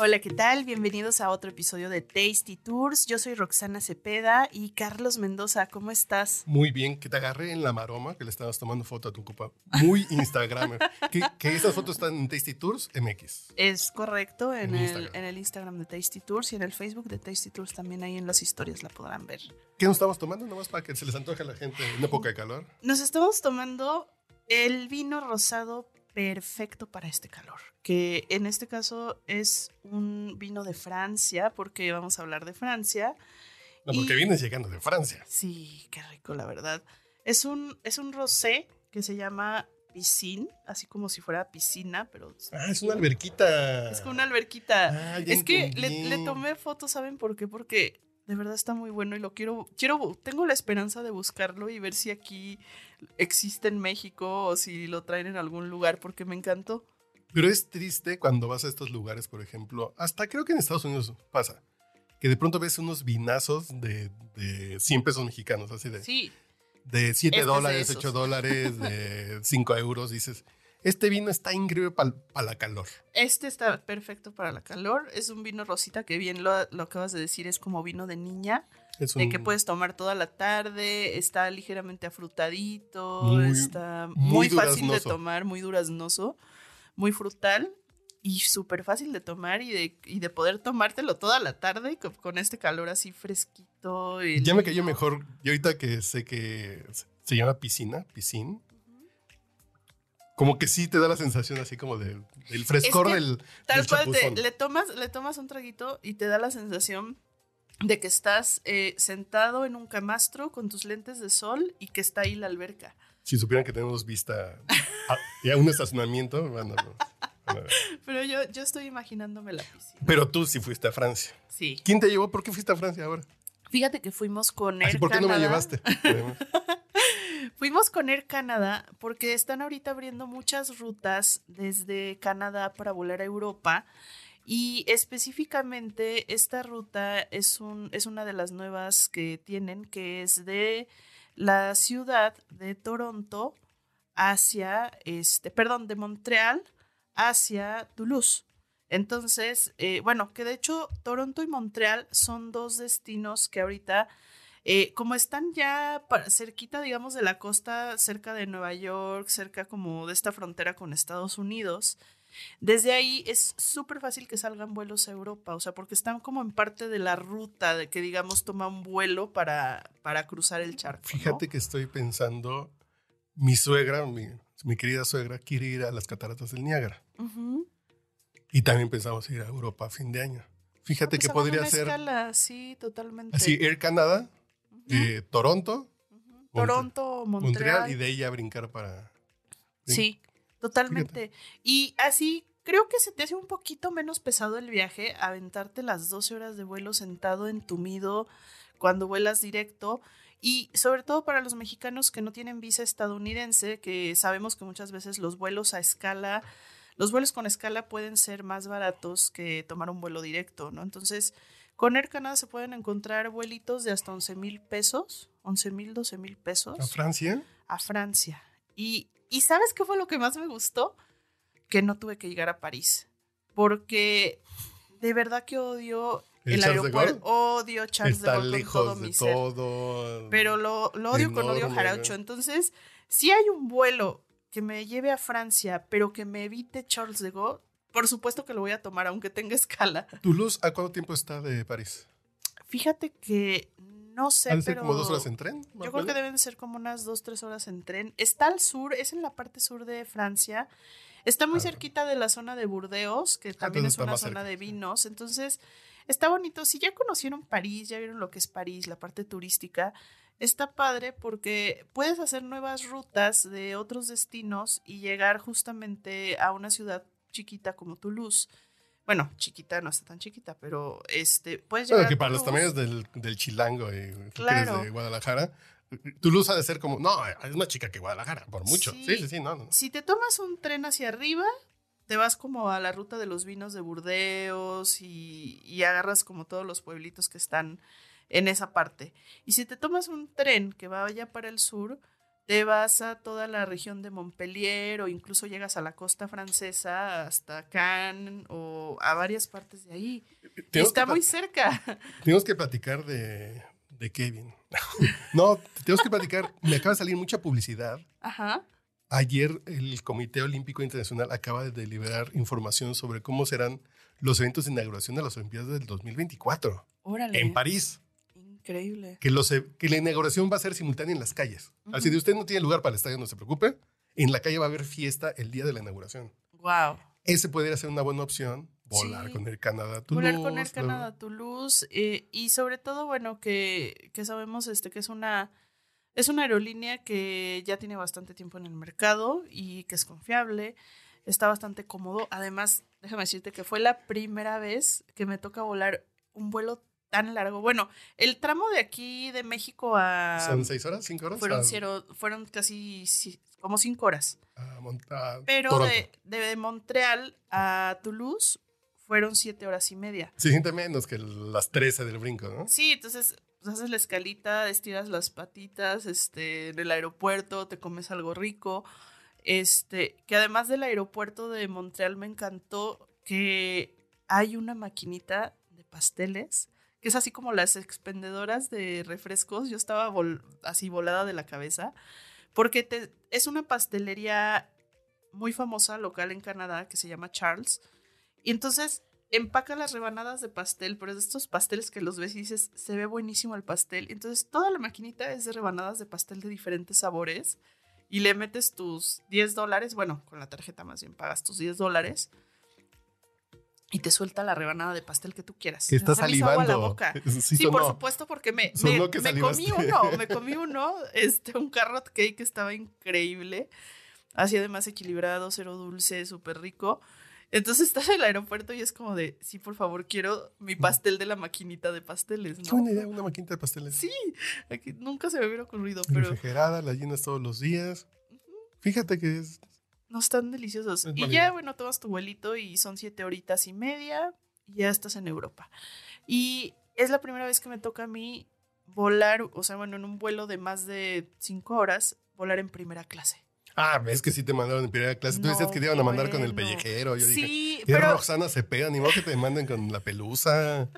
Hola, ¿qué tal? Bienvenidos a otro episodio de Tasty Tours. Yo soy Roxana Cepeda y Carlos Mendoza, ¿cómo estás? Muy bien, que te agarré en la maroma, que le estabas tomando foto a tu copa. Muy Instagram. que, que esas fotos están en Tasty Tours MX. Es correcto, en, En el, Instagram. en el Instagram de Tasty Tours y en el Facebook de Tasty Tours también ahí en las historias la podrán ver. ¿Qué nos estamos tomando? Nomás para que se les antoje a la gente en época de calor. Nos estamos tomando el vino rosado perfecto para este calor, que en este caso es un vino de Francia, porque vamos a hablar de Francia. No, porque Y- vienes llegando de Francia. Sí, qué rico, la verdad. Es un, es un rosé que se llama piscine, así como si fuera piscina, pero Ah, es una alberquita. es como una alberquita. Ah, es que le, le tomé fotos, ¿saben por qué? Porque de verdad está muy bueno y lo quiero, quiero, tengo la esperanza de buscarlo y ver si aquí existe en México o si lo traen en algún lugar, porque me encantó. Pero es triste cuando vas a estos lugares, por ejemplo, hasta creo que en Estados Unidos pasa, que de pronto ves unos vinazos de, de 100 pesos mexicanos, así de, Sí, de 7 Este dólares, esos. 8 dólares, de 5 euros. Dices, este vino está increíble para la calor. este está perfecto para la calor. Es un vino rosita que bien lo, lo acabas de decir, es como vino de niña. Es De un- que puedes tomar toda la tarde, está ligeramente afrutadito, Muy- está muy muy, fácil de tomar, muy duraznoso, muy frutal y súper fácil de tomar y de, y de poder tomártelo toda la tarde con, con este calor así fresquito. el Ya me cayó mejor. Y ahorita que sé que se- llama piscina, piscine. Como que sí te da la sensación así como de- del frescor que del, Tal del cual, te- le, tomas, le tomas un traguito y te da la sensación de que estás eh, sentado en un camastro con tus lentes de sol y que está ahí la alberca. Si supieran que tenemos vista a, a un estacionamiento, ver. Pero yo, yo estoy imaginándome la piscina. Pero tú sí fuiste a Francia. Sí. ¿Quién te llevó? ¿Por qué fuiste a Francia ahora? Fíjate que fuimos con Así, ¿Por qué no me llevaste? Fuimos con Air Canada porque están ahorita abriendo muchas rutas desde Canadá para volar a Europa. Y específicamente esta ruta es, un, es una de las nuevas que tienen, que es de la ciudad de Toronto hacia, este, perdón, de Montreal hacia Toulouse. Entonces, eh, bueno, que de hecho Toronto y Montreal son dos destinos que ahorita, eh, como están ya cerquita, digamos, de la costa, cerca de Nueva York, cerca como de esta frontera con Estados Unidos, desde ahí es súper fácil que salgan vuelos a Europa, o sea, porque están como en parte de la ruta de que, digamos, toma un vuelo para, para cruzar el charco. ¿no? Fíjate que estoy pensando, mi suegra, mi, mi querida suegra, quiere ir a las cataratas del Niágara. Y también pensamos ir a Europa a fin de año. Fíjate Pues que hagan podría ser escala, sí, totalmente. así, Air Canada, Toronto. Toronto, Montreal. Montreal y de ahí a brincar para... Sí, totalmente. Y así creo que se te hace un poquito menos pesado el viaje, aventarte las 12 horas de vuelo sentado entumido cuando vuelas directo. Y sobre todo para los mexicanos que no tienen visa estadounidense, que sabemos que muchas veces los vuelos a escala, los vuelos con escala pueden ser más baratos que tomar un vuelo directo, ¿no? Entonces, con Air Canada se pueden encontrar vuelitos de hasta 11 mil pesos, 11 mil, 12 mil pesos a Francia. a Francia. Y, y ¿sabes qué fue lo que más me gustó? Que no tuve que llegar a París. Porque de verdad que odio ¿El el, aeropuerto. Odio Charles Está de Gaulle con todo lejos de mi ser. todo. Pero lo, lo odio con odio. ¿no? Entonces, si hay un vuelo que me lleve a Francia, pero que me evite Charles de Gaulle, por supuesto que lo voy a tomar, aunque tenga escala. ¿Toulouse a cuánto tiempo está de París? Fíjate que no sé, ¿Ha de ser pero... como dos horas en tren? Yo creo que deben de ser como unas dos, tres horas en tren. Está al sur, es en la parte sur de Francia. Está muy Ah. cerquita de la zona de Burdeos, que también entonces es una zona cerca. de vinos. Entonces, está bonito. Si ya conocieron París, ya vieron lo que es París, la parte turística, está padre porque puedes hacer nuevas rutas de otros destinos y llegar justamente a una ciudad chiquita como Toulouse. Bueno, chiquita no está tan chiquita, pero este, puedes Bueno, llegar que para los tamaños del, del chilango y eres Claro. de Guadalajara, Toulouse ha de ser como, no, es más chica que Guadalajara, por mucho. Sí. Sí, sí, sí, no, no. Si te tomas un tren hacia arriba, te vas como a la ruta de los vinos de Burdeos y, y agarras como todos los pueblitos que están en esa parte. Y si te tomas un tren que vaya para el sur, te vas a toda la región de Montpellier o incluso llegas a la costa francesa hasta Cannes o a varias partes de ahí. Está muy cerca. tenemos que platicar de, de Kevin. no, tenemos que platicar. Me acaba de salir mucha publicidad. Ajá. Ayer el Comité Olímpico Internacional acaba de deliberar información sobre cómo serán los eventos de inauguración de las Olimpiadas del 2024 Órale. en París. Increíble. Que, los, que la inauguración va a ser simultánea en las calles. Así de usted no tiene lugar para el estadio, no se preocupe. En la calle va a haber fiesta el día de la inauguración. Wow. Ese podría ser una buena opción. Volar Sí. con el Canadá. Volar con Toulouse, el Canadá Toulouse eh, y sobre todo bueno que, que sabemos este que es una es una aerolínea que ya tiene bastante tiempo en el mercado y que es confiable está bastante cómodo además déjame decirte que fue la primera vez que me toca volar un vuelo tan largo bueno el tramo de aquí de México a ¿Son seis horas? ¿Cinco horas? fueron A- ciero- fueron casi como cinco horas a Mont- a pero de, de Montreal a Toulouse fueron siete horas y media Se siente menos que las 13 del brinco, ¿no? Sí, entonces pues, haces la escalita, estiras las patitas, este, en el aeropuerto, te comes algo rico. Este, que además del aeropuerto de Montreal me encantó que hay una maquinita de pasteles, que es así como las expendedoras de refrescos. Yo estaba así volada de la cabeza, porque es una pastelería muy famosa local en Canadá que se llama Charles. Y entonces empaca las rebanadas de pastel, pero es de estos pasteles que los ves y dices, se ve buenísimo el pastel. Entonces toda la maquinita es de rebanadas de pastel de diferentes sabores y le metes tus 10 dólares, bueno, con la tarjeta más bien pagas tus 10 dólares y te suelta la rebanada de pastel que tú quieras. Que está Se me hizo agua la salivando. boca. Sí, Sí, por supuesto, porque me, me, me comí uno, me comí uno, este, un carrot cake que estaba increíble, así además equilibrado, cero dulce, súper rico. Entonces estás en el aeropuerto y es como de, sí, por favor, quiero mi pastel de la maquinita de pasteles, Qué ¿no? buena idea, una maquinita de pasteles. Sí, aquí nunca se me hubiera ocurrido, pero Refrigerada, la llenas todos los días. Fíjate que es. No están deliciosos. Es Y ya, bueno, tomas tu vuelito y son siete horitas y media y ya estás en Europa. Y es la primera vez que me toca a mí volar, o sea, bueno, en un vuelo de más de cinco horas, volar en primera clase. Ah, ves que sí te mandaron en primera clase. Tú decías que te iban a mandar con el pellejero. Yo dije, sí, ¿qué pero Roxana Cepeda? Ni modo que te manden con la pelusa.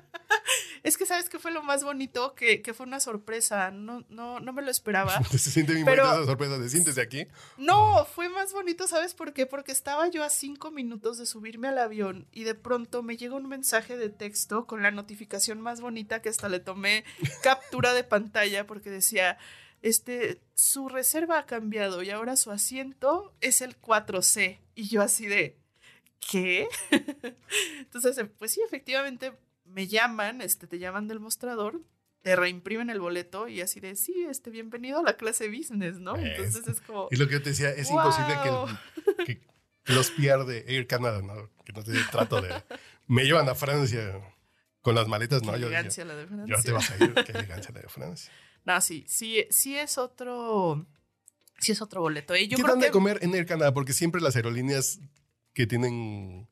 Es que sabes que fue lo más bonito, que, que fue una sorpresa. No, no, no me lo esperaba. Se siente bien Pero- bonita esa sorpresa de siéntese aquí. No, fue más bonito, ¿sabes por qué? Porque estaba yo a cinco minutos de subirme al avión y de pronto me llega un mensaje de texto con la notificación más bonita que hasta le tomé captura de pantalla porque decía, este, su reserva ha cambiado y ahora su asiento es el 4C. Y yo así de, ¿qué? Entonces, eh, pues sí, efectivamente me llaman, este, te llaman del mostrador, te reimprimen el boleto y así de, sí, este, bienvenido a la clase business, ¿no? Entonces es como... Y lo que yo te decía, es ¡Wow! imposible que, que- los pierde Air Canada, ¿no? Que no te trato de. Me llevan a Francia con las maletas, no, Qué yo, yo, elegancia la de yo Francia. no te vas a ir. Qué elegancia la de Francia. No, sí, sí, sí es otro, sí es otro boleto. Y yo ¿Qué creo dan de comer en Air Canada? Porque siempre las aerolíneas que tienen.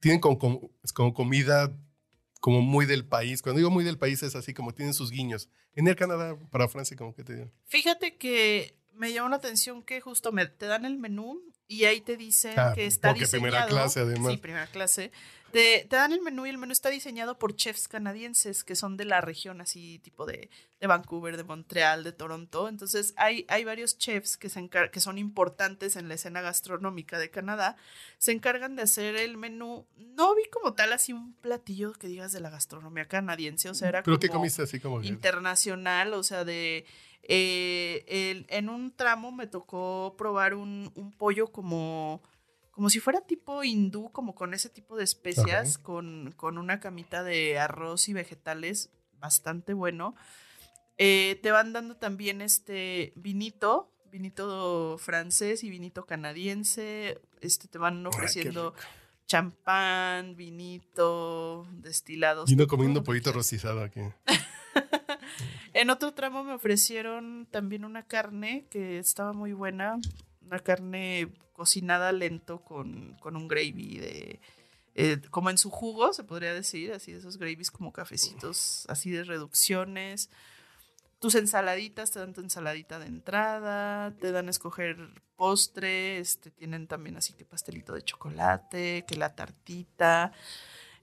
Tienen como, es como comida como muy del país. Cuando digo muy del país es así como tienen sus guiños. En Air Canada para Francia, como que te digo. fíjate que me llamó la atención que justo me, te dan el menú y ahí te dicen Ah, que está porque diseñado. primera clase, además. Sí, primera clase. Te, te dan el menú y el menú está diseñado por chefs canadienses que son de la región así tipo de, de Vancouver, de Montreal, de Toronto. Entonces hay, hay varios chefs que, se encar- que son importantes en la escena gastronómica de Canadá. Se encargan de hacer el menú. No vi como tal así un platillo que digas de la gastronomía canadiense. O sea, era ¿Pero qué como comiste así como que? internacional, o sea, de... eh, el- en un tramo me tocó probar un, un pollo como, como si fuera tipo hindú, como con ese tipo de especias, con, con una camita de arroz y vegetales, bastante bueno. Eh, te van dando también este vinito, vinito francés y vinito canadiense. Este, te van qué ofreciendo champán, vinito, destilados. Y no comiendo pollito rostizado aquí. En otro tramo me ofrecieron también una carne que estaba muy buena, una carne cocinada lento con, con un gravy de... eh, como en su jugo, se podría decir, así de esos gravies como cafecitos, así de reducciones. Tus ensaladitas, te dan tu ensaladita de entrada, te dan a escoger postre, este, tienen también así que pastelito de chocolate, que la tartita,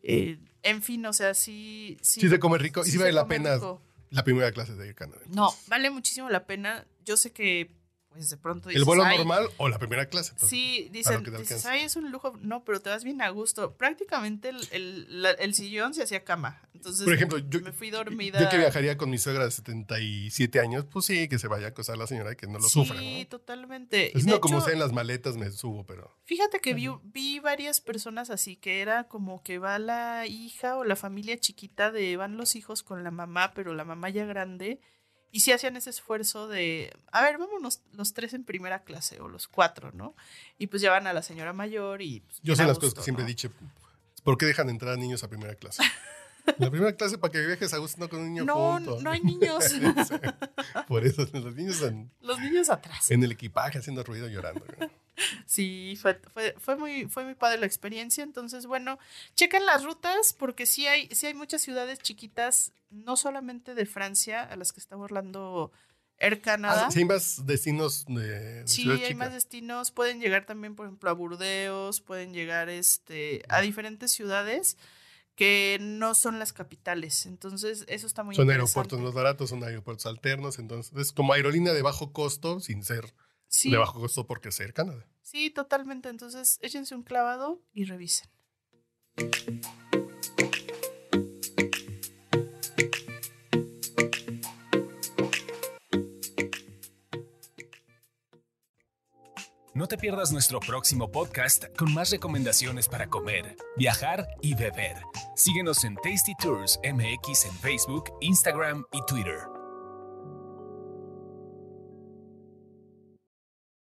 eh, en fin, o sea, sí... Sí se come rico y sí vale la pena rico. la primera clase de Canadá. No, vale muchísimo la pena. Yo sé que, pues de pronto ¿El vuelo "Ay", normal o la primera clase? pues. Sí, dicen, dices, ay, es un lujo. No, pero te vas bien a gusto. Prácticamente el, el- la- el sillón se hacía cama. Entonces, Por ejemplo, yo, me fui dormida. yo que viajaría con mi suegra de 77 años, pues sí, que se vaya a acosar la señora y que no lo sí, sufra. ¿no? totalmente. De no como sea en las maletas me subo, pero... Fíjate que vi, vi varias personas así, que era como que va la hija o la familia chiquita de van los hijos con la mamá, pero la mamá ya grande, y sí hacían ese esfuerzo de, a ver, vámonos los tres en primera clase o los cuatro, ¿no? Y pues llevan a la señora mayor y... pues, Yo sé las gusto, cosas que siempre he dicho. ¿Por qué dejan entrar a niños a primera clase? La primera clase para que viajes a gusto no con un niño No, junto. no hay niños. Sí, Por eso los niños en, los niños atrás. en el equipaje haciendo ruido llorando. Sí, fue, fue, fue muy, fue muy padre la experiencia. Entonces, bueno, chequen las rutas porque sí hay, sí hay muchas ciudades chiquitas, no solamente de Francia, a las que está burlando Air Canada. Ah, sí, hay más destinos de, de Sí, ciudad hay chica. más destinos. Pueden llegar también, por ejemplo, a Burdeos, pueden llegar este, a diferentes ciudades que no son las capitales. Entonces, eso está muy Son interesante. aeropuertos más baratos, son aeropuertos alternos, entonces es como aerolínea de bajo costo sin ser Sí, de bajo costo porque ser Canadá. sí, totalmente. Entonces, échense un clavado y revisen. No te pierdas nuestro próximo podcast con más recomendaciones para comer, viajar y beber. Síguenos en Tasty Tours MX en Facebook, Instagram y Twitter.